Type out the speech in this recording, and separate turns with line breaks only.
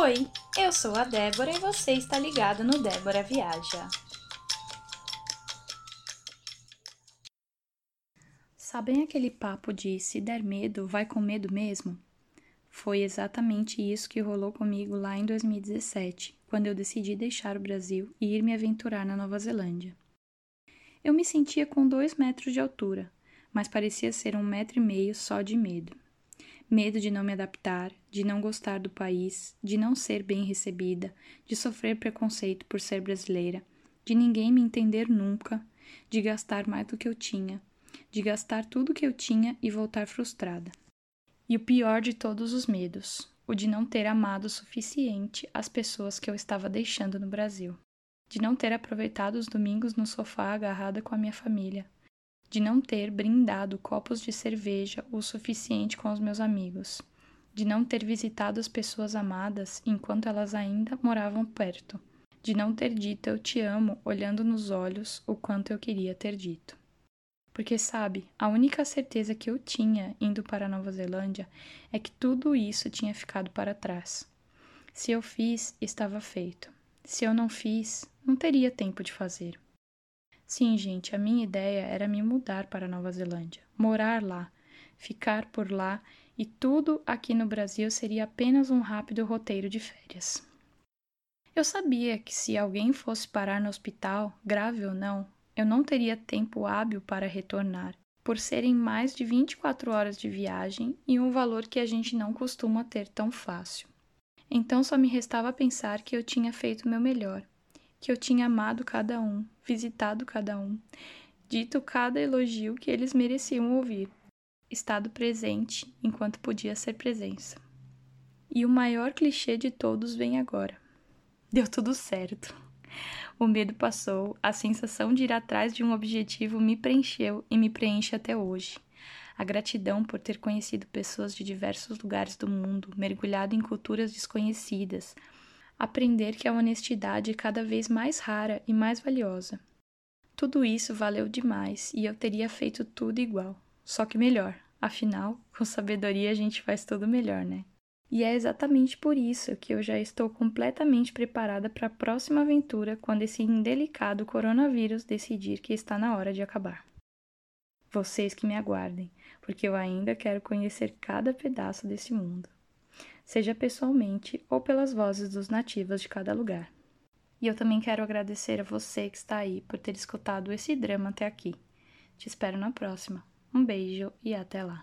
Oi, eu sou a Débora e você está ligado no Débora Viaja. Sabem aquele papo de se der medo, vai com medo mesmo? Foi exatamente isso que rolou comigo lá em 2017, quando eu decidi deixar o Brasil e ir me aventurar na Nova Zelândia. Eu me sentia com dois metros de altura, mas parecia ser um metro e meio só de medo medo de não me adaptar, de não gostar do país, de não ser bem recebida, de sofrer preconceito por ser brasileira, de ninguém me entender nunca, de gastar mais do que eu tinha, de gastar tudo que eu tinha e voltar frustrada. E o pior de todos os medos, o de não ter amado o suficiente as pessoas que eu estava deixando no Brasil, de não ter aproveitado os domingos no sofá agarrada com a minha família, de não ter brindado copos de cerveja o suficiente com os meus amigos, de não ter visitado as pessoas amadas enquanto elas ainda moravam perto, de não ter dito eu te amo olhando nos olhos o quanto eu queria ter dito. Porque sabe, a única certeza que eu tinha indo para a Nova Zelândia é que tudo isso tinha ficado para trás. Se eu fiz, estava feito. Se eu não fiz, não teria tempo de fazer. Sim, gente, a minha ideia era me mudar para Nova Zelândia, morar lá, ficar por lá e tudo aqui no Brasil seria apenas um rápido roteiro de férias. Eu sabia que se alguém fosse parar no hospital, grave ou não, eu não teria tempo hábil para retornar, por serem mais de 24 horas de viagem e um valor que a gente não costuma ter tão fácil. Então só me restava pensar que eu tinha feito meu melhor que eu tinha amado cada um, visitado cada um, dito cada elogio que eles mereciam ouvir, estado presente enquanto podia ser presença. E o maior clichê de todos vem agora. Deu tudo certo. O medo passou, a sensação de ir atrás de um objetivo me preencheu e me preenche até hoje. A gratidão por ter conhecido pessoas de diversos lugares do mundo, mergulhado em culturas desconhecidas, aprender que a honestidade é cada vez mais rara e mais valiosa. Tudo isso valeu demais e eu teria feito tudo igual, só que melhor. Afinal, com sabedoria a gente faz tudo melhor, né? E é exatamente por isso que eu já estou completamente preparada para a próxima aventura quando esse indelicado coronavírus decidir que está na hora de acabar. Vocês que me aguardem, porque eu ainda quero conhecer cada pedaço desse mundo seja pessoalmente ou pelas vozes dos nativos de cada lugar. E eu também quero agradecer a você que está aí por ter escutado esse drama até aqui. Te espero na próxima. Um beijo e até lá!